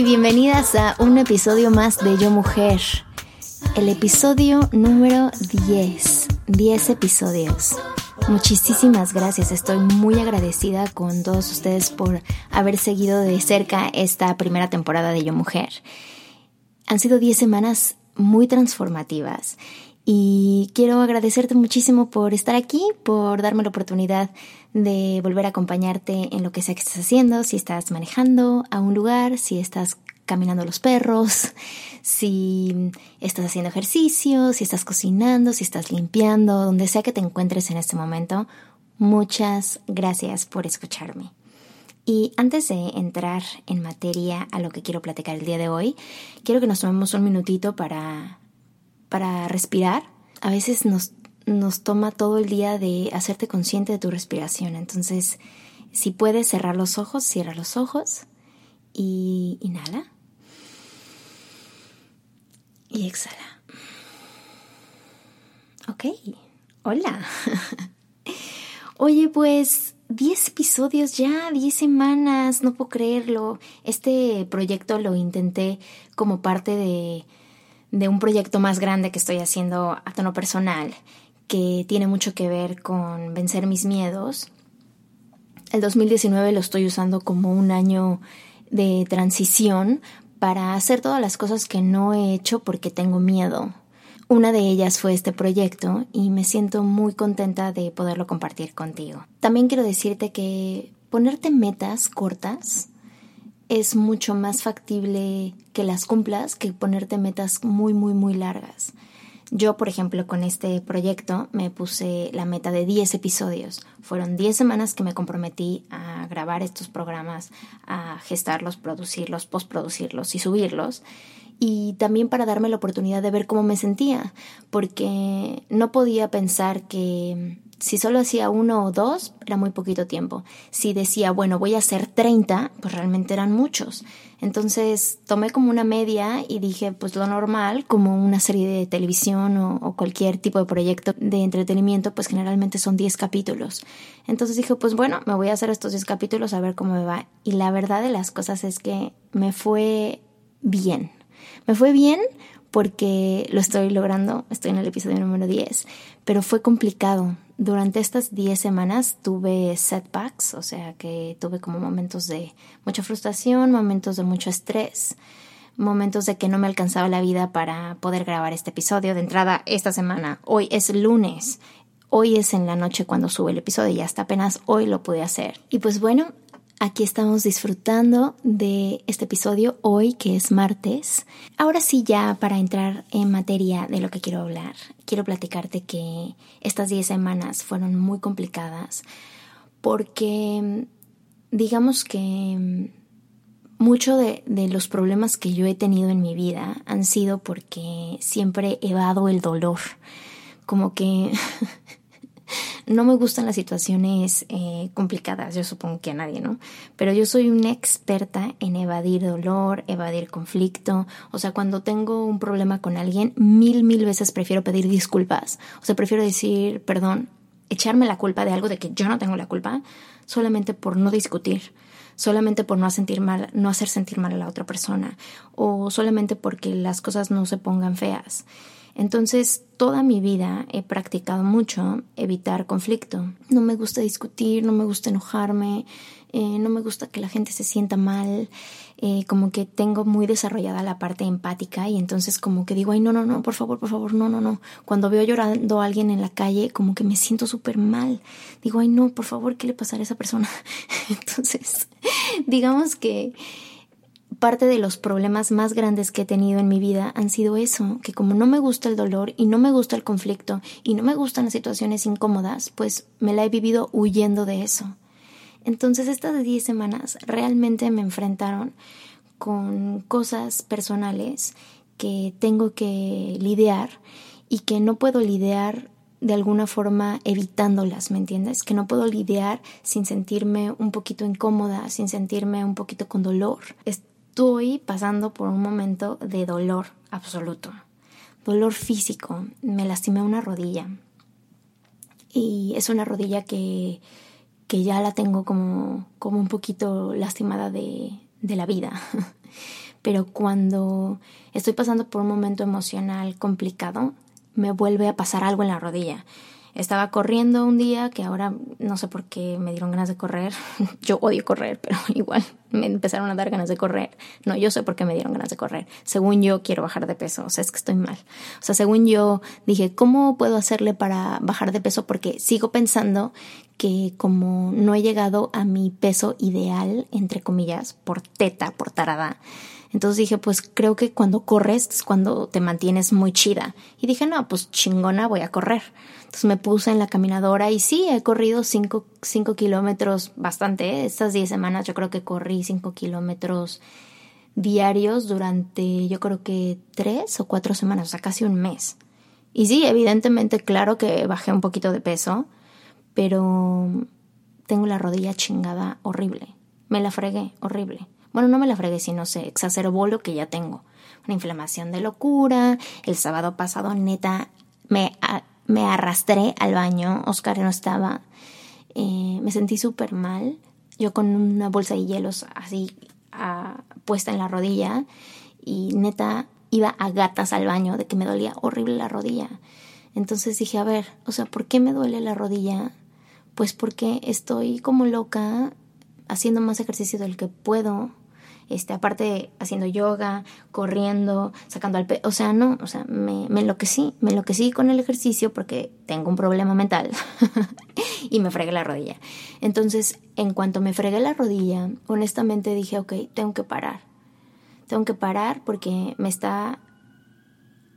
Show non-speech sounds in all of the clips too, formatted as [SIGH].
Bienvenidas a un episodio más de Yo Mujer. El episodio número 10. 10 episodios. Muchísimas gracias, estoy muy agradecida con todos ustedes por haber seguido de cerca esta primera temporada de Yo Mujer. Han sido 10 semanas muy transformativas y quiero agradecerte muchísimo por estar aquí, por darme la oportunidad de volver a acompañarte en lo que sea que estés haciendo, si estás manejando a un lugar, si estás caminando los perros, si estás haciendo ejercicio, si estás cocinando, si estás limpiando, donde sea que te encuentres en este momento. Muchas gracias por escucharme. Y antes de entrar en materia a lo que quiero platicar el día de hoy, quiero que nos tomemos un minutito para para respirar, a veces nos, nos toma todo el día de hacerte consciente de tu respiración. Entonces, si puedes cerrar los ojos, cierra los ojos y inhala. Y exhala. Ok, hola. [LAUGHS] Oye, pues 10 episodios ya, 10 semanas, no puedo creerlo. Este proyecto lo intenté como parte de de un proyecto más grande que estoy haciendo a tono personal, que tiene mucho que ver con vencer mis miedos. El 2019 lo estoy usando como un año de transición para hacer todas las cosas que no he hecho porque tengo miedo. Una de ellas fue este proyecto y me siento muy contenta de poderlo compartir contigo. También quiero decirte que ponerte metas cortas es mucho más factible que las cumplas que ponerte metas muy, muy, muy largas. Yo, por ejemplo, con este proyecto me puse la meta de 10 episodios. Fueron 10 semanas que me comprometí a grabar estos programas, a gestarlos, producirlos, postproducirlos y subirlos. Y también para darme la oportunidad de ver cómo me sentía, porque no podía pensar que si solo hacía uno o dos, era muy poquito tiempo. Si decía, bueno, voy a hacer 30, pues realmente eran muchos. Entonces tomé como una media y dije, pues lo normal, como una serie de televisión o, cualquier tipo de proyecto de entretenimiento, pues generalmente son 10 capítulos. Entonces dije, pues bueno, me voy a hacer estos 10 capítulos a ver cómo me va. Y la verdad de las cosas es que me fue bien. Me fue bien porque lo estoy logrando, estoy en el episodio número 10, pero fue complicado durante estas 10 semanas tuve setbacks, o sea que tuve como momentos de mucha frustración, momentos de mucho estrés, momentos de que no me alcanzaba la vida para poder grabar este episodio. De entrada, esta semana, hoy es lunes, hoy es en la noche cuando sube el episodio y hasta apenas hoy lo pude hacer. Y pues bueno, Aquí estamos disfrutando de este episodio hoy, que es martes. Ahora sí, ya para entrar en materia de lo que quiero hablar, quiero platicarte que estas 10 semanas fueron muy complicadas porque digamos que mucho de, los problemas que yo he tenido en mi vida han sido porque siempre he evado el dolor. Como que [LAUGHS] [LAUGHS] No me gustan las situaciones eh, complicadas, yo supongo que a nadie, ¿no? Pero yo soy una experta en evadir dolor, evadir conflicto. O sea, cuando tengo un problema con alguien, mil, mil veces prefiero pedir disculpas. O sea, prefiero decir, perdón, echarme la culpa de algo de que yo no tengo la culpa, solamente por no discutir solamente por no sentir mal, no hacer sentir mal a la otra persona o solamente porque las cosas no se pongan feas. Entonces, toda mi vida he practicado mucho evitar conflicto. No me gusta discutir, no me gusta enojarme, eh, no me gusta que la gente se sienta mal, eh, como que tengo muy desarrollada la parte empática y entonces como que digo, ay, no, no, no, por favor, por favor, no, no, no. Cuando veo llorando a alguien en la calle, como que me siento súper mal. Digo, ay, no, por favor, ¿qué le pasará a esa persona? [LAUGHS] entonces, [LAUGHS] digamos que parte de los problemas más grandes que he tenido en mi vida han sido eso, que como no me gusta el dolor y no me gusta el conflicto y no me gustan las situaciones incómodas, pues me la he vivido huyendo de eso. Entonces estas 10 semanas realmente me enfrentaron con cosas personales que tengo que lidiar y que no puedo lidiar de alguna forma evitándolas, ¿me entiendes? Que no puedo lidiar sin sentirme un poquito incómoda, sin sentirme un poquito con dolor estoy pasando por un momento de dolor absoluto, dolor físico. Me lastimé una rodilla y es una rodilla que, que ya la tengo como, como un poquito lastimada de, de la vida. [LAUGHS] Pero cuando estoy pasando por un momento emocional complicado, me vuelve a pasar algo en la rodilla. Estaba corriendo un día que ahora no sé por qué me dieron ganas de correr. [LAUGHS] Yo odio correr, pero [LAUGHS] igual me empezaron a dar ganas de correr. No, yo sé por qué me dieron ganas de correr. Según yo quiero bajar de peso, o sea, es que estoy mal. O sea, según yo dije, ¿cómo puedo hacerle para bajar de peso? Porque sigo pensando que como no he llegado a mi peso ideal, entre comillas, por teta, por tarada, entonces dije, pues creo que cuando corres es cuando te mantienes muy chida. Y dije, no, pues chingona, voy a correr. Entonces me puse en la caminadora y sí, he corrido 5 kilómetros bastante. ¿eh? Estas 10 semanas yo creo que corrí 5 kilómetros diarios durante yo creo que 3 o 4 semanas, o sea, casi un mes. Y sí, evidentemente, claro que bajé un poquito de peso, pero tengo la rodilla chingada horrible. Me la fregué horrible. Bueno, no me la fregué, sino se exacerbó lo que ya tengo. Una inflamación de locura. El sábado pasado, neta, me me arrastré al baño, Oscar no estaba, eh, me sentí súper mal, yo con una bolsa de hielos así puesta en la rodilla y neta iba a gatas al baño de que me dolía horrible la rodilla. Entonces dije, a ver, o sea, ¿por qué me duele la rodilla? Pues porque estoy como loca haciendo más ejercicio del que puedo este, aparte haciendo yoga, corriendo, sacando al pe o sea, no, o sea, me, me enloquecí, me enloquecí con el ejercicio porque tengo un problema mental [LAUGHS] y me fregué la rodilla. Entonces, en cuanto me fregué la rodilla, honestamente dije, ok, tengo que parar, tengo que parar porque me está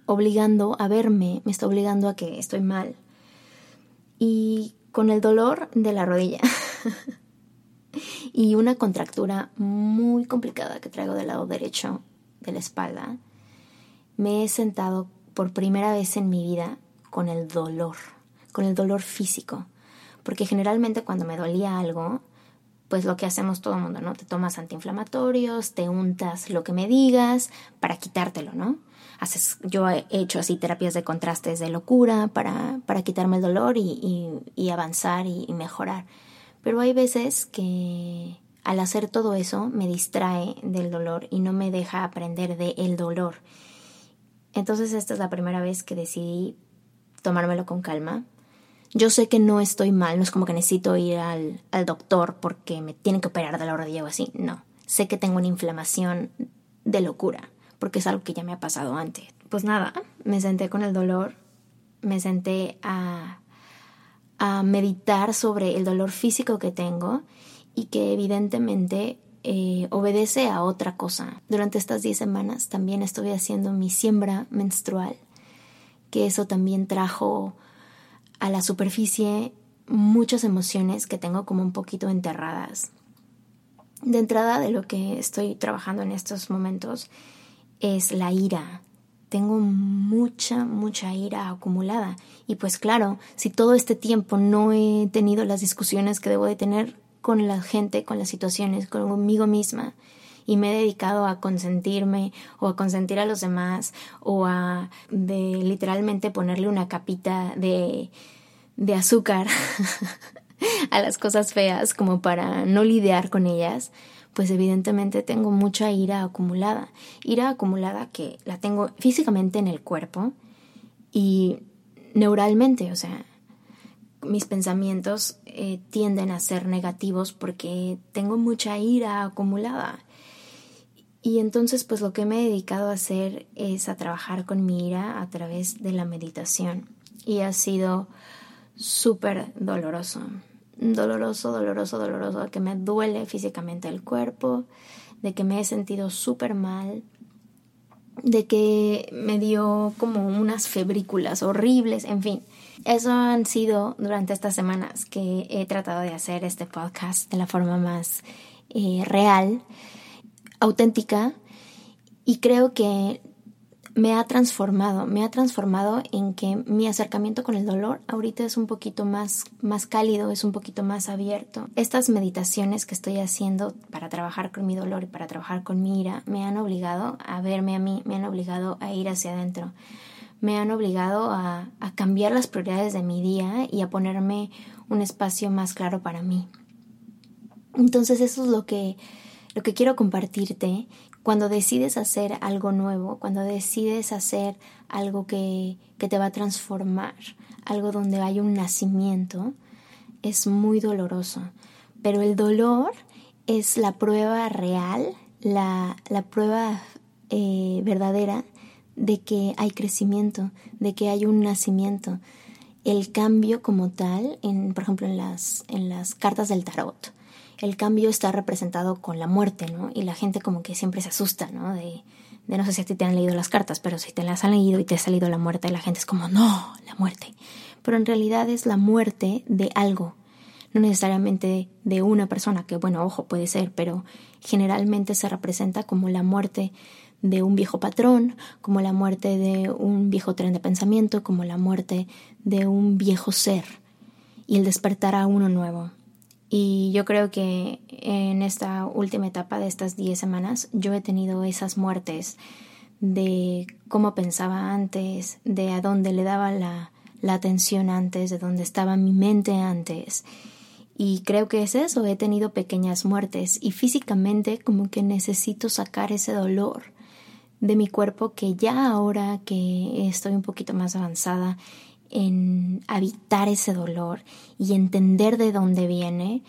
obligando a verme, me está obligando a que estoy mal. Y con el dolor de la rodilla. [LAUGHS] y una contractura muy complicada que traigo del lado derecho de la espalda, me he sentado por primera vez en mi vida con el dolor, con el dolor físico. Porque generalmente cuando me dolía algo, pues lo que hacemos todo el mundo, ¿no? Te tomas antiinflamatorios, te untas lo que me digas para quitártelo, ¿no? Haces, yo he hecho así terapias de contrastes de locura para, para quitarme el dolor y, y, avanzar y mejorar. Pero hay veces que al hacer todo eso me distrae del dolor y no me deja aprender de el dolor. Entonces esta es la primera vez que decidí tomármelo con calma. Yo sé que no estoy mal, no es como que necesito ir al, al doctor porque me tienen que operar de la rodilla o así, no. Sé que tengo una inflamación de locura, porque es algo que ya me ha pasado antes. Pues nada, me senté con el dolor, me senté a a meditar sobre el dolor físico que tengo y que evidentemente eh, obedece a otra cosa. Durante estas 10 semanas también estuve haciendo mi siembra menstrual, que eso también trajo a la superficie muchas emociones que tengo como un poquito enterradas. De entrada de lo que estoy trabajando en estos momentos es la ira, tengo mucha, mucha ira acumulada. Y pues claro, si todo este tiempo no he tenido las discusiones que debo de tener con la gente, con las situaciones, conmigo misma, y me he dedicado a consentirme o a consentir a los demás o a de literalmente ponerle una capita de, de azúcar [LAUGHS] a las cosas feas como para no lidiar con ellas, pues evidentemente tengo mucha ira acumulada. Ira acumulada que la tengo físicamente en el cuerpo y neuralmente, o sea, mis pensamientos eh, tienden a ser negativos porque tengo mucha ira acumulada. Y entonces pues lo que me he dedicado a hacer es a trabajar con mi ira a través de la meditación. Y ha sido súper doloroso. Doloroso, doloroso, doloroso, que me duele físicamente el cuerpo, de que me he sentido súper mal, de que me dio como unas febrículas horribles, en fin. Eso han sido durante estas semanas que he tratado de hacer este podcast de la forma más eh, real, auténtica, y creo que me ha transformado, me ha transformado en que mi acercamiento con el dolor ahorita es un poquito más, más cálido, es un poquito más abierto. Estas meditaciones que estoy haciendo para trabajar con mi dolor y para trabajar con mi ira me han obligado a verme a mí, me han obligado a ir hacia adentro, me han obligado a, a cambiar las prioridades de mi día y a ponerme un espacio más claro para mí. Entonces eso es lo que, lo que quiero compartirte cuando decides hacer algo nuevo, cuando decides hacer algo que, que te va a transformar, algo donde hay un nacimiento, es muy doloroso. Pero el dolor es la prueba real, la, la prueba eh, verdadera de que hay crecimiento, de que hay un nacimiento. El cambio como tal, en, por ejemplo, en las, en las cartas del tarot el cambio está representado con la muerte, ¿no? Y la gente como que siempre se asusta, ¿no? De, de no sé si a ti te han leído las cartas, pero si te las han leído y te ha salido la muerte, la gente es como, no, la muerte. Pero en realidad es la muerte de algo, no necesariamente de una persona, que bueno, ojo, puede ser, pero generalmente se representa como la muerte de un viejo patrón, como la muerte de un viejo tren de pensamiento, como la muerte de un viejo ser y el despertar a uno nuevo. Y yo creo que en esta última etapa de estas 10 semanas yo he tenido esas muertes de cómo pensaba antes, de a dónde le daba la, la atención antes, de dónde estaba mi mente antes. Y creo que es eso, he tenido pequeñas muertes y físicamente como que necesito sacar ese dolor de mi cuerpo que ya ahora que estoy un poquito más avanzada en habitar ese dolor y entender de dónde viene,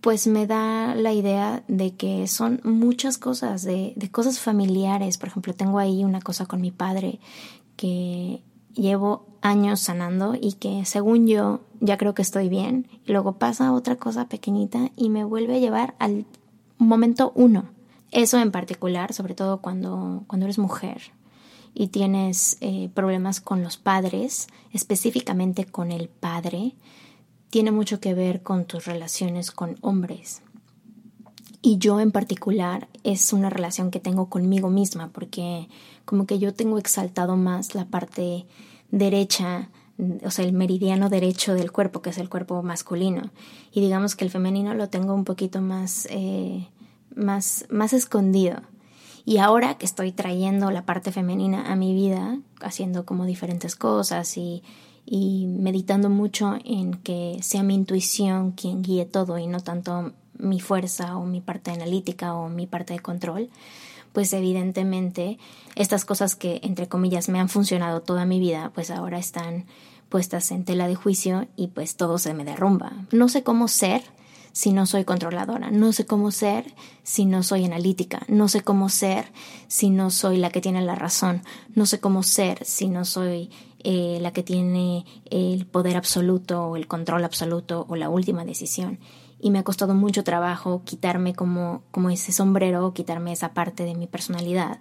pues me da la idea de que son muchas cosas, de, de, cosas familiares. Por ejemplo, tengo ahí una cosa con mi padre que llevo años sanando y que según yo ya creo que estoy bien. Y luego pasa otra cosa pequeñita y me vuelve a llevar al momento uno. Eso en particular, sobre todo cuando, cuando eres mujer, y tienes eh, problemas con los padres, específicamente con el padre, tiene mucho que ver con tus relaciones con hombres. Y yo en particular es una relación que tengo conmigo misma, porque como que yo tengo exaltado más la parte derecha, o sea, el meridiano derecho del cuerpo, que es el cuerpo masculino. Y digamos que el femenino lo tengo un poquito más, eh, más, más escondido. Y ahora que estoy trayendo la parte femenina a mi vida, haciendo como diferentes cosas y, y meditando mucho en que sea mi intuición quien guíe todo y no tanto mi fuerza o mi parte analítica o mi parte de control, pues evidentemente estas cosas que entre comillas me han funcionado toda mi vida, pues ahora están puestas en tela de juicio y pues todo se me derrumba. No sé cómo ser si no soy controladora, no sé cómo ser si no soy analítica, no sé cómo ser si no soy la que tiene la razón, no sé cómo ser si no soy eh, la que tiene el poder absoluto o el control absoluto o la última decisión. Y me ha costado mucho trabajo quitarme como, como ese sombrero, quitarme esa parte de mi personalidad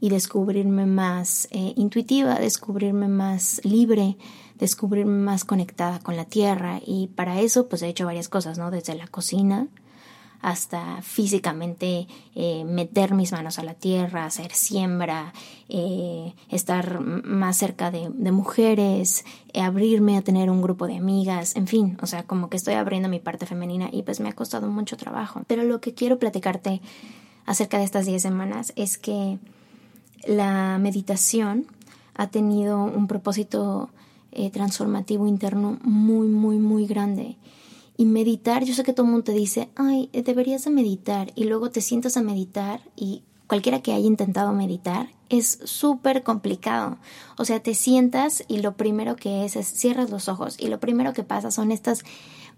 y descubrirme más eh, intuitiva, descubrirme más libre, descubrirme más conectada con la tierra y para eso pues he hecho varias cosas, ¿no? Desde la cocina hasta físicamente eh, meter mis manos a la tierra, hacer siembra, eh, estar más cerca de, mujeres, eh, abrirme a tener un grupo de amigas, en fin, o sea, como que estoy abriendo mi parte femenina y pues me ha costado mucho trabajo. Pero lo que quiero platicarte acerca de estas 10 semanas es que la meditación ha tenido un propósito eh, transformativo interno muy, muy, muy grande. Y meditar, yo sé que todo el mundo te dice, ay, deberías de meditar. Y luego te sientas a meditar y cualquiera que haya intentado meditar, es súper complicado. O sea, te sientas y lo primero que es es cierras los ojos y lo primero que pasa son estas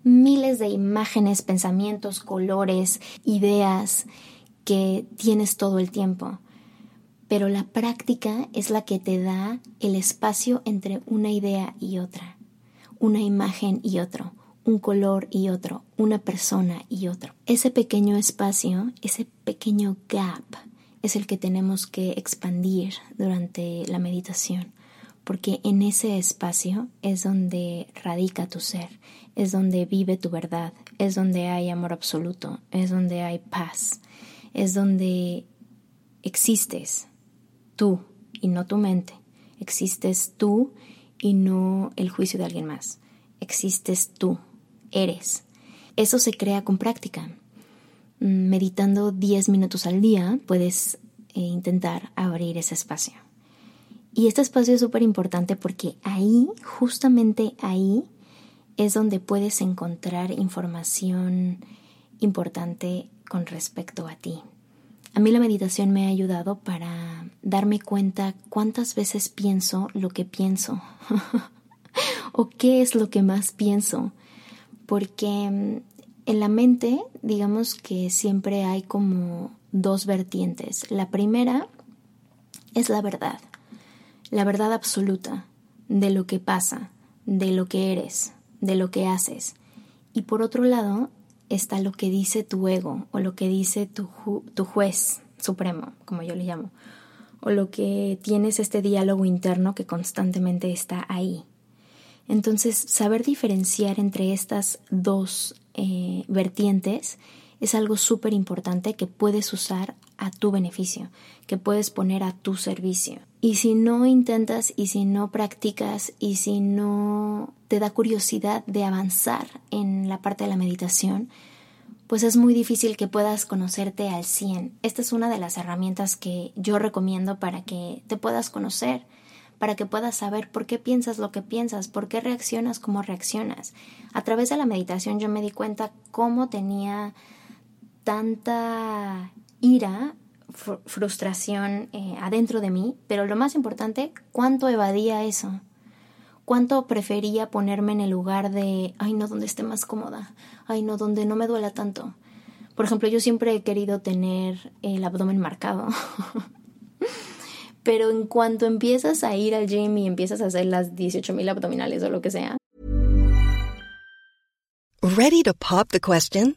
miles de imágenes, pensamientos, colores, ideas que tienes todo el tiempo. Pero la práctica es la que te da el espacio entre una idea y otra, una imagen y otro, un color y otro, una persona y otro. Ese pequeño espacio, ese pequeño gap, es el que tenemos que expandir durante la meditación, porque en ese espacio es donde radica tu ser, es donde vive tu verdad, es donde hay amor absoluto, es donde hay paz, es donde existes tú y no tu mente, existes tú y no el juicio de alguien más, existes tú, eres. Eso se crea con práctica. Mm, meditando 10 minutos al día puedes eh, intentar abrir ese espacio. Y este espacio es súper importante porque ahí, justamente ahí, es donde puedes encontrar información importante con respecto a ti. A mí la meditación me ha ayudado para darme cuenta cuántas veces pienso lo que pienso [LAUGHS] o qué es lo que más pienso, porque mm, en la mente, digamos que siempre hay como dos vertientes. La primera es la verdad, la verdad absoluta de lo que pasa, de lo que eres, de lo que haces. Y por otro lado está lo que dice tu ego o lo que dice tu, tu juez supremo, como yo le llamo, o lo que tienes este diálogo interno que constantemente está ahí. Entonces, saber diferenciar entre estas dos eh, vertientes es algo súper importante que puedes usar a tu beneficio, que puedes poner a tu servicio. Y si no intentas y si no practicas y si no te da curiosidad de avanzar en la parte de la meditación, pues es muy difícil que puedas conocerte al 100. Esta es una de las herramientas que yo recomiendo para que te puedas conocer para que puedas saber por qué piensas lo que piensas, por qué reaccionas como reaccionas. A través de la meditación yo me di cuenta cómo tenía tanta ira, frustración eh, adentro de mí, pero lo más importante, cuánto evadía eso. Cuánto prefería ponerme en el lugar de, ay no, donde esté más cómoda, ay no, donde no me duela tanto. Por ejemplo, yo siempre he querido tener el abdomen marcado. [LAUGHS] Pero en cuanto empiezas a ir al gym y empiezas a hacer las 18.000 abdominales o lo que sea. Ready to pop the question?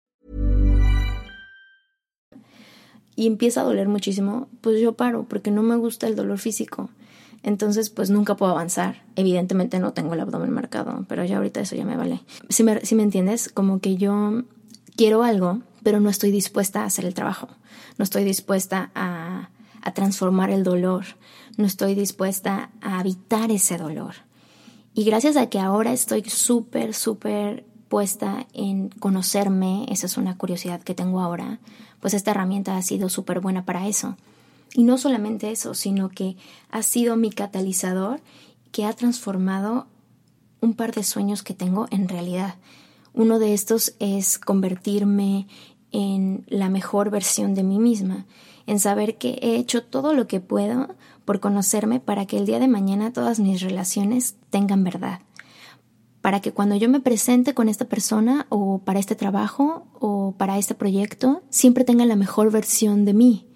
Y empieza a doler muchísimo, pues yo paro porque no me gusta el dolor físico. Entonces, pues nunca puedo avanzar. Evidentemente no tengo el abdomen marcado, pero ya ahorita eso ya me vale. Si me, si me entiendes, como que yo quiero algo, pero no estoy dispuesta a hacer el trabajo, no estoy dispuesta a, a transformar el dolor, no estoy dispuesta a habitar ese dolor. Y gracias a que ahora estoy súper, súper puesta en conocerme, esa es una curiosidad que tengo ahora, pues esta herramienta ha sido súper buena para eso. Y no solamente eso, sino que ha sido mi catalizador que ha transformado un par de sueños que tengo en realidad. Uno de estos es convertirme en la mejor versión de mí misma, en saber que he hecho todo lo que puedo por conocerme para que el día de mañana todas mis relaciones tengan verdad. Para que cuando yo me presente con esta persona o para este trabajo o para este proyecto, siempre tengan la mejor versión de mí,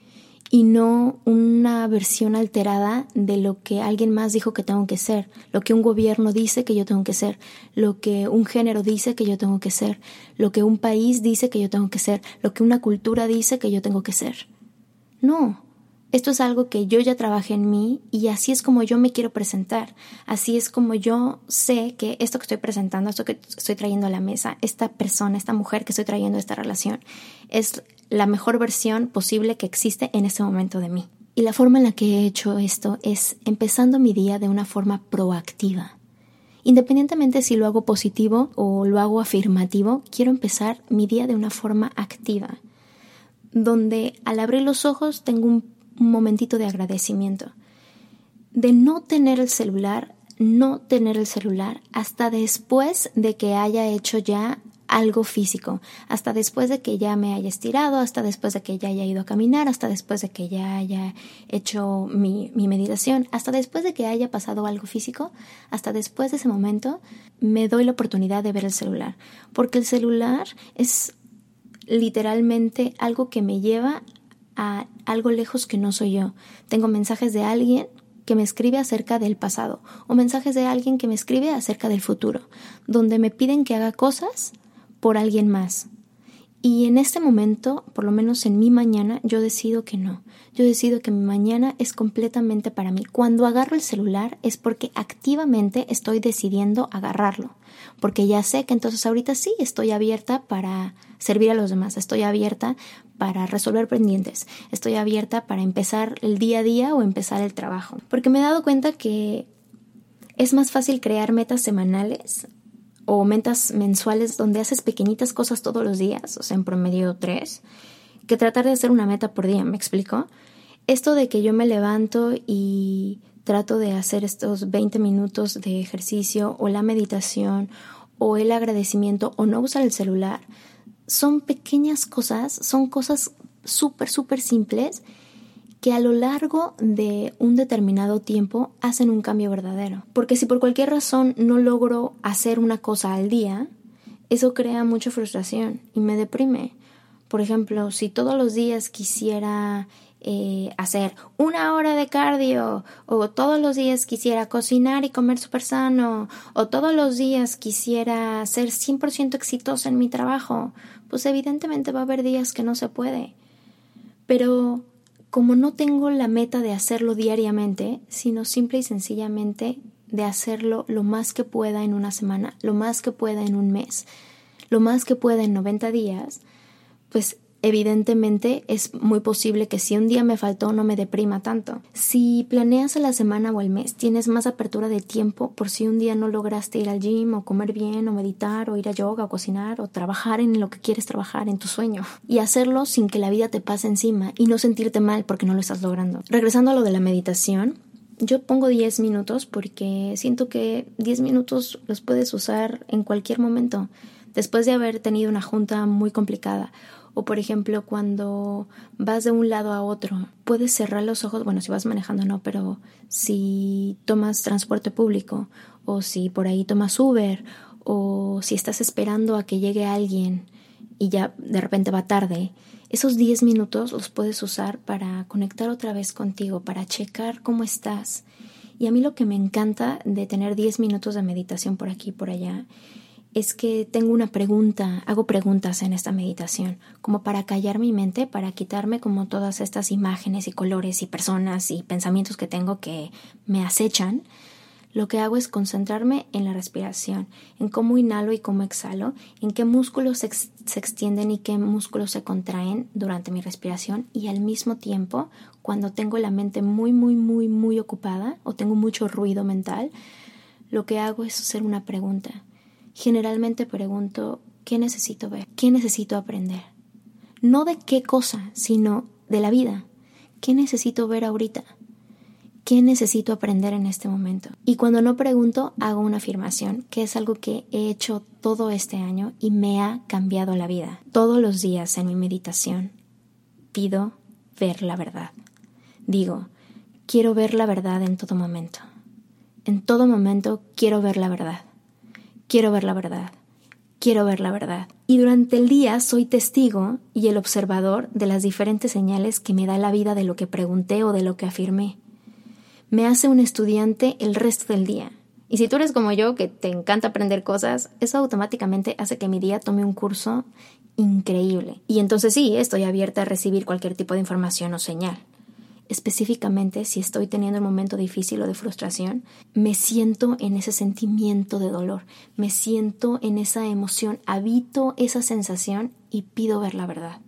y no una versión alterada de lo que alguien más dijo que tengo que ser, lo que un gobierno dice que yo tengo que ser, lo que un género dice que yo tengo que ser, lo que un país dice que yo tengo que ser, lo que una cultura dice que yo tengo que ser. No, esto es algo que yo ya trabajé en mí y así es como yo me quiero presentar. Así es como yo sé que esto que estoy presentando, esto que estoy trayendo a la mesa, esta persona, esta mujer que estoy trayendo a esta relación, es la mejor versión posible que existe en este momento de mí. Y la forma en la que he hecho esto es empezando mi día de una forma proactiva. Independientemente si lo hago positivo o lo hago afirmativo, quiero empezar mi día de una forma activa, donde al abrir los ojos tengo un, momentito de agradecimiento, de no tener el celular, no tener el celular hasta después de que haya hecho ya algo físico, hasta después de que ya me haya estirado, hasta después de que ya haya ido a caminar, hasta después de que ya haya hecho mi, mi, meditación, hasta después de que haya pasado algo físico, hasta después de ese momento me doy la oportunidad de ver el celular, porque el celular es literalmente algo que me lleva a algo lejos que no soy yo. Tengo mensajes de alguien que me escribe acerca del pasado o mensajes de alguien que me escribe acerca del futuro, donde me piden que haga cosas por alguien más. Y en este momento, por lo menos en mi mañana, yo decido que no. Yo decido que mi mañana es completamente para mí. Cuando agarro el celular es porque activamente estoy decidiendo agarrarlo. Porque ya sé que entonces ahorita sí estoy abierta para servir a los demás. Estoy abierta para resolver pendientes. Estoy abierta para empezar el día a día o empezar el trabajo. Porque me he dado cuenta que es más fácil crear metas semanales o metas mensuales donde haces pequeñitas cosas todos los días, o sea, en promedio tres, que tratar de hacer una meta por día, ¿me explico? Esto de que yo me levanto y trato de hacer estos 20 minutos de ejercicio o la meditación o el agradecimiento o no usar el celular, son pequeñas cosas, son cosas súper, súper simples que a lo largo de un determinado tiempo hacen un cambio verdadero. Porque si por cualquier razón no logro hacer una cosa al día, eso crea mucha frustración y me deprime. Por ejemplo, si todos los días quisiera eh, hacer una hora de cardio, o todos los días quisiera cocinar y comer súper sano, o todos los días quisiera ser 100% exitosa en mi trabajo, pues evidentemente va a haber días que no se puede. Pero como no tengo la meta de hacerlo diariamente, sino simple y sencillamente de hacerlo lo más que pueda en una semana, lo más que pueda en un mes, lo más que pueda en 90 días, pues evidentemente es muy posible que si un día me faltó no me deprima tanto. Si planeas a la semana o el mes, tienes más apertura de tiempo por si un día no lograste ir al gym o comer bien o meditar o ir a yoga o cocinar o trabajar en lo que quieres trabajar en tu sueño y hacerlo sin que la vida te pase encima y no sentirte mal porque no lo estás logrando. Regresando a lo de la meditación, yo pongo 10 minutos porque siento que 10 minutos los puedes usar en cualquier momento después de haber tenido una junta muy complicada o por ejemplo, cuando vas de un lado a otro, puedes cerrar los ojos, bueno, si vas manejando no, pero si tomas transporte público o si por ahí tomas Uber o si estás esperando a que llegue alguien y ya de repente va tarde, esos 10 minutos los puedes usar para conectar otra vez contigo, para checar cómo estás. Y a mí lo que me encanta de tener 10 minutos de meditación por aquí y por allá es que tengo una pregunta, hago preguntas en esta meditación, como para callar mi mente, para quitarme como todas estas imágenes y colores y personas y pensamientos que tengo que me acechan. Lo que hago es concentrarme en la respiración, en cómo inhalo y cómo exhalo, en qué músculos se, se extienden y qué músculos se contraen durante mi respiración y al mismo tiempo, cuando tengo la mente muy, muy, muy, muy ocupada o tengo mucho ruido mental, lo que hago es hacer una pregunta generalmente pregunto qué necesito ver, qué necesito aprender. No de qué cosa, sino de la vida. ¿Qué necesito ver ahorita? ¿Qué necesito aprender en este momento? Y cuando no pregunto, hago una afirmación, que es algo que he hecho todo este año y me ha cambiado la vida. Todos los días en mi meditación pido ver la verdad. Digo, quiero ver la verdad en todo momento. En todo momento quiero ver la verdad quiero ver la verdad, quiero ver la verdad. Y durante el día soy testigo y el observador de las diferentes señales que me da la vida de lo que pregunté o de lo que afirmé. Me hace un estudiante el resto del día. Y si tú eres como yo, que te encanta aprender cosas, eso automáticamente hace que mi día tome un curso increíble. Y entonces sí, estoy abierta a recibir cualquier tipo de información o señal específicamente si estoy teniendo un momento difícil o de frustración, me siento en ese sentimiento de dolor, me siento en esa emoción, habito esa sensación y pido ver la verdad.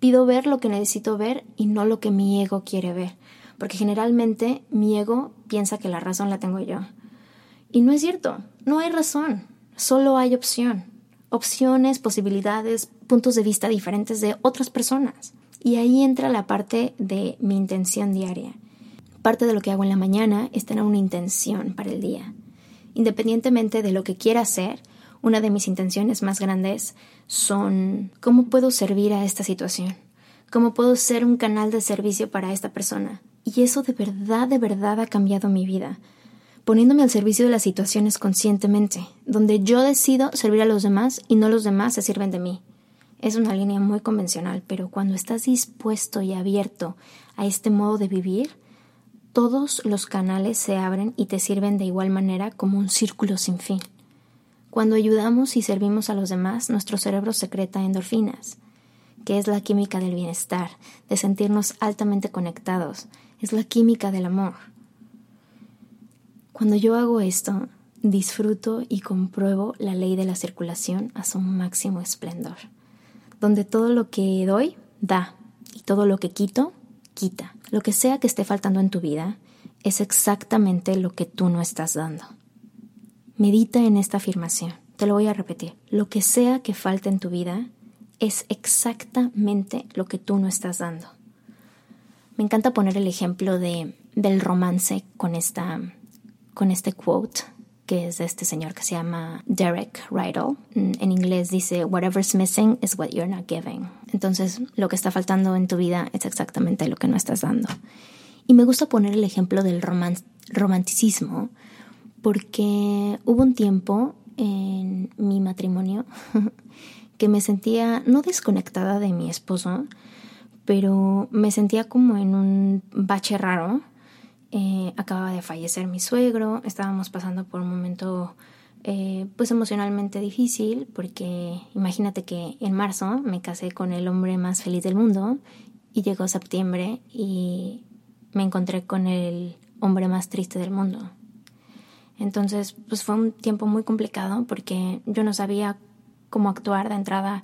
Pido ver lo que necesito ver y no lo que mi ego quiere ver, porque generalmente mi ego piensa que la razón la tengo yo. Y no es cierto, no hay razón, solo hay opción. Opciones, posibilidades, puntos de vista diferentes de otras personas. Y ahí entra la parte de mi intención diaria. Parte de lo que hago en la mañana es tener una intención para el día. Independientemente de lo que quiera hacer, una de mis intenciones más grandes son cómo puedo servir a esta situación, cómo puedo ser un canal de servicio para esta persona. Y eso de verdad, de verdad ha cambiado mi vida, poniéndome al servicio de las situaciones conscientemente, donde yo decido servir a los demás y no los demás se sirven de mí. Es una línea muy convencional, pero cuando estás dispuesto y abierto a este modo de vivir, todos los canales se abren y te sirven de igual manera como un círculo sin fin. Cuando ayudamos y servimos a los demás, nuestro cerebro secreta endorfinas, que es la química del bienestar, de sentirnos altamente conectados, es la química del amor. Cuando yo hago esto, disfruto y compruebo la ley de la circulación a su máximo esplendor, donde todo lo que doy, da, y todo lo que quito, quita. Lo que sea que esté faltando en tu vida es exactamente lo que tú no estás dando. Medita en esta afirmación. Te lo voy a repetir. Lo que sea que falte en tu vida es exactamente lo que tú no estás dando. Me encanta poner el ejemplo de, del romance con, esta, con este quote que es de este señor que se llama Derek Rydell. En inglés dice, whatever's missing is what you're not giving. Entonces, lo que está faltando en tu vida es exactamente lo que no estás dando. Y me gusta poner el ejemplo del romanticismo porque hubo un tiempo en mi matrimonio [LAUGHS] que me sentía no desconectada de mi esposo, pero me sentía como en un bache raro. Eh, acababa de fallecer mi suegro, estábamos pasando por un momento eh, pues emocionalmente difícil porque imagínate que en marzo me casé con el hombre más feliz del mundo y llegó septiembre y me encontré con el hombre más triste del mundo. Entonces, pues fue un tiempo muy complicado porque yo no sabía cómo actuar de entrada.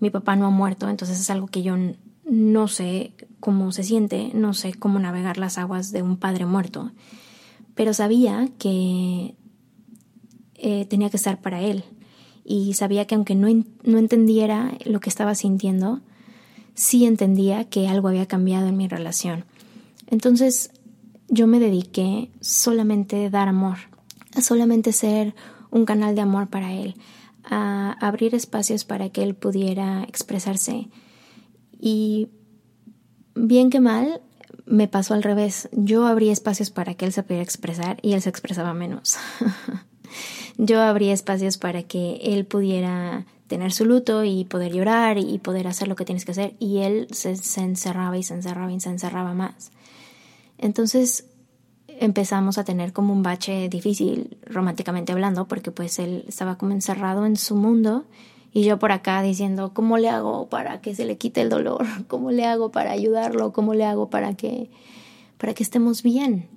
Mi papá no ha muerto, entonces es algo que yo no sé cómo se siente, no sé cómo navegar las aguas de un padre muerto, pero sabía que eh, tenía que estar para él y sabía que aunque no, no entendiera lo que estaba sintiendo, sí entendía que algo había cambiado en mi relación. Entonces yo me dediqué solamente a dar amor, a solamente ser un canal de amor para él, a abrir espacios para que él pudiera expresarse. Y bien que mal, me pasó al revés. Yo abrí espacios para que él se pudiera expresar y él se expresaba menos. [LAUGHS] Yo abrí espacios para que él pudiera tener su luto y poder llorar y poder hacer lo que tienes que hacer y él se, se encerraba y se encerraba y se encerraba más. Entonces empezamos a tener como un bache difícil románticamente hablando porque pues él estaba como encerrado en su mundo y yo por acá diciendo cómo le hago para que se le quite el dolor, [LAUGHS] cómo le hago para ayudarlo, cómo le hago para que para que estemos bien,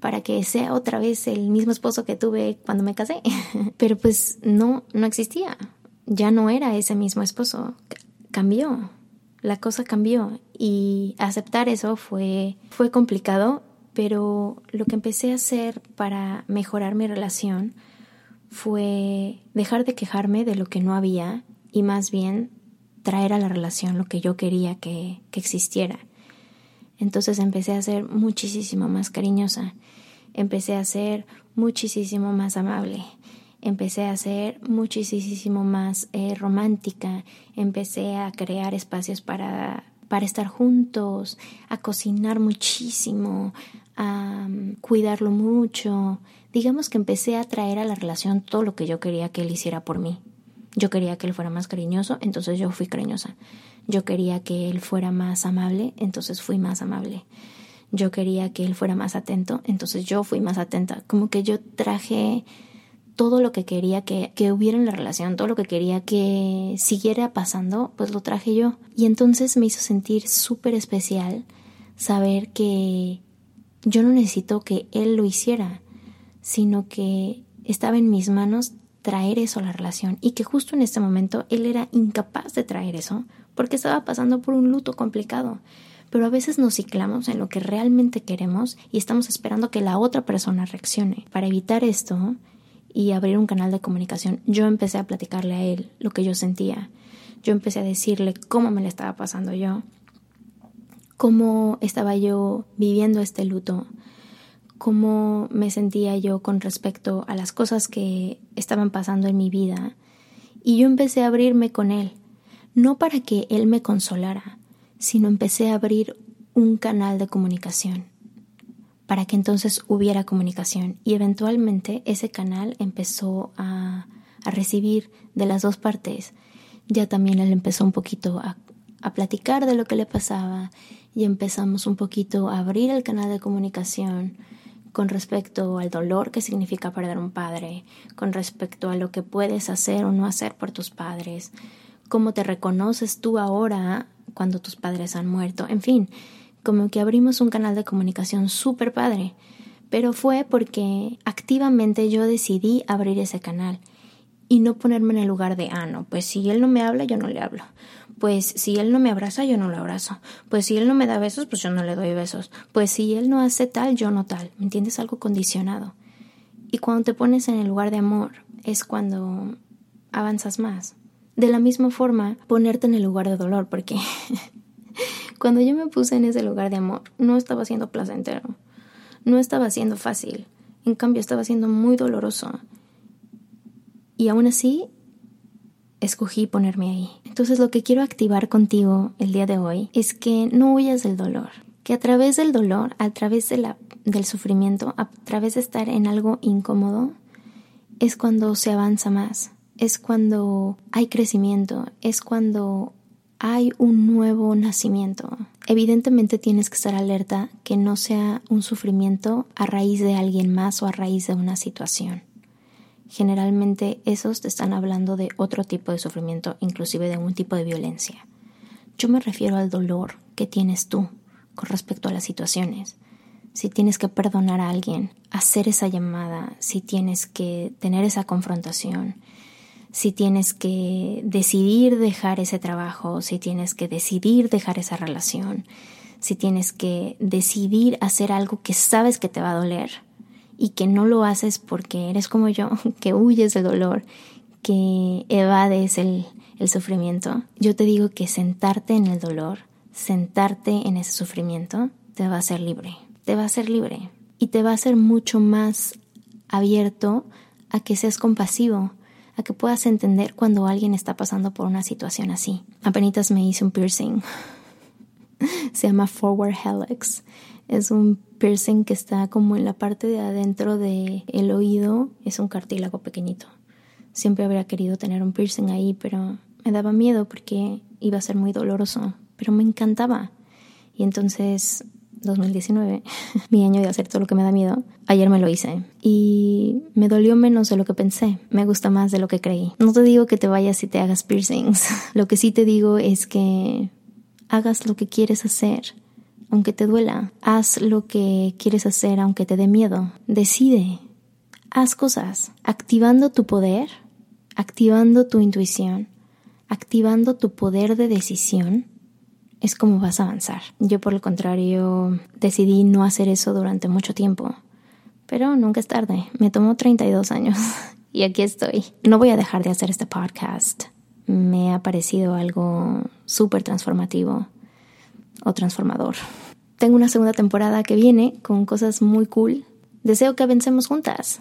para que sea otra vez el mismo esposo que tuve cuando me casé. [LAUGHS] Pero pues no no existía. Ya no era ese mismo esposo. Cambió la cosa cambió y aceptar eso fue, fue complicado, pero lo que empecé a hacer para mejorar mi relación fue dejar de quejarme de lo que no había y más bien traer a la relación lo que yo quería que, que existiera. Entonces empecé a ser muchísimo más cariñosa, empecé a ser muchísimo más amable, empecé a ser muchísimo más eh, romántica, empecé a crear espacios para, para estar juntos, a cocinar muchísimo, a mm, cuidarlo mucho. Digamos que empecé a traer a la relación todo lo que yo quería que él hiciera por mí. Yo quería que él fuera más cariñoso, entonces yo fui cariñosa. Yo quería que él fuera más amable, entonces fui más amable. Yo quería que él fuera más atento, entonces yo fui más atenta. Como que yo traje todo lo que quería que, hubiera en la relación, todo lo que quería que siguiera pasando, pues lo traje yo. Y entonces me hizo sentir súper especial saber que yo no necesito que él lo hiciera, sino que estaba en mis manos traer eso a la relación y que justo en este momento él era incapaz de traer eso porque estaba pasando por un luto complicado. Pero a veces nos ciclamos en lo que realmente queremos y estamos esperando que la otra persona reaccione. Para evitar esto y abrir un canal de comunicación, yo empecé a platicarle a él lo que yo sentía. Yo empecé a decirle cómo me le estaba pasando yo, cómo estaba yo viviendo este luto, cómo me sentía yo con respecto a las cosas que estaban pasando en mi vida. Y yo empecé a abrirme con él, no para que él me consolara, sino empecé a abrir un canal de comunicación, para que entonces hubiera comunicación. Y eventualmente ese canal empezó a, a recibir de las dos partes. Ya también él empezó un poquito a, a platicar de lo que le pasaba y empezamos un poquito a abrir el canal de comunicación con respecto al dolor que significa perder un padre, con respecto a lo que puedes hacer o no hacer por tus padres, cómo te reconoces tú ahora cuando tus padres han muerto, en fin, como que abrimos un canal de comunicación súper padre, pero fue porque activamente yo decidí abrir ese canal y no ponerme en el lugar de, ah, no, pues si él no me habla, yo no le hablo. Pues si él no me abraza, yo no lo abrazo. Pues si él no me da besos, pues yo no le doy besos. Pues si él no hace tal, yo no tal. ¿Me entiendes? Algo condicionado. Y cuando te pones en el lugar de amor, es cuando avanzas más. De la misma forma, ponerte en el lugar de dolor, porque [LAUGHS] cuando yo me puse en ese lugar de amor, no estaba siendo placentero. No estaba siendo fácil. En cambio, estaba siendo muy doloroso. Y aún así, escogí ponerme ahí. Entonces lo que quiero activar contigo el día de hoy es que no huyas del dolor, que a través del dolor, a través del sufrimiento, a través de estar en algo incómodo, es cuando se avanza más, es cuando hay crecimiento, es cuando hay un nuevo nacimiento. Evidentemente tienes que estar alerta que no sea un sufrimiento a raíz de alguien más o a raíz de una situación generalmente esos te están hablando de otro tipo de sufrimiento, inclusive de un tipo de violencia. Yo me refiero al dolor que tienes tú con respecto a las situaciones. Si tienes que perdonar a alguien, hacer esa llamada, si tienes que tener esa confrontación, si tienes que decidir dejar ese trabajo, si tienes que decidir dejar esa relación, si tienes que decidir hacer algo que sabes que te va a doler, y que no lo haces porque eres como yo, [LAUGHS] que huyes del dolor, que evades el, sufrimiento, yo te digo que sentarte en el dolor, sentarte en ese sufrimiento, te va a hacer libre, te va a hacer libre y te va a hacer mucho más abierto a que seas compasivo, a que puedas entender cuando alguien está pasando por una situación así. Apenitas me hice un piercing. [LAUGHS] Se llama Forward Helix. Es un piercing que está como en la parte de adentro del el oído, es un cartílago pequeñito. Siempre habría querido tener un piercing ahí, pero me daba miedo porque iba a ser muy doloroso, pero me encantaba. Y entonces, 2019, [LAUGHS] mi año de hacer todo lo que me da miedo, ayer me lo hice y me dolió menos de lo que pensé, me gusta más de lo que creí. No te digo que te vayas y te hagas piercings, [LAUGHS] lo que sí te digo es que hagas lo que quieres hacer aunque te duela. Haz lo que quieres hacer aunque te dé miedo. Decide. Haz cosas. Activando tu poder, activando tu intuición, activando tu poder de decisión, es como vas a avanzar. Yo por el contrario decidí no hacer eso durante mucho tiempo. Pero nunca es tarde. Me tomó 32 años [LAUGHS] y aquí estoy. No voy a dejar de hacer este podcast. Me ha parecido algo súper transformativo o transformador. Tengo una segunda temporada que viene con cosas muy cool. Deseo que avancemos juntas.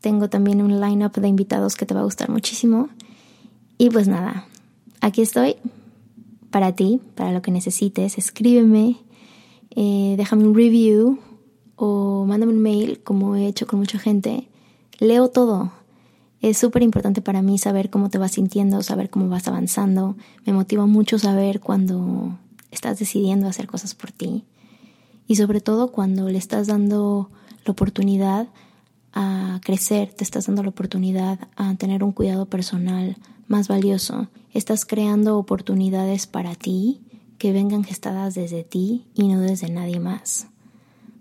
Tengo también un lineup de invitados que te va a gustar muchísimo. Y pues nada, aquí estoy para ti, para lo que necesites. Escríbeme, eh, déjame un review o mándame un mail, como he hecho con mucha gente. Leo todo. Es súper importante para mí saber cómo te vas sintiendo, saber cómo vas avanzando. Me motiva mucho saber cuando estás decidiendo hacer cosas por ti y sobre todo cuando le estás dando la oportunidad a crecer, te estás dando la oportunidad a tener un cuidado personal más valioso, estás creando oportunidades para ti que vengan gestadas desde ti y no desde nadie más,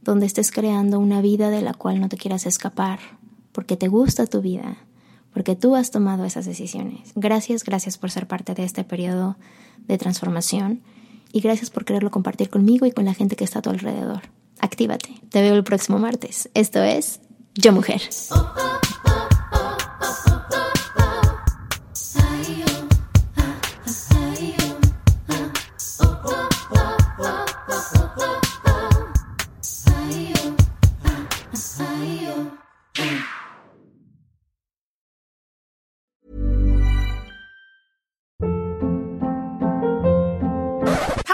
donde estés creando una vida de la cual no te quieras escapar, porque te gusta tu vida, porque tú has tomado esas decisiones. Gracias, gracias por ser parte de este periodo de transformación y gracias por quererlo compartir conmigo y con la gente que está a tu alrededor. Actívate. Te veo el próximo martes. Esto es Yo Mujer.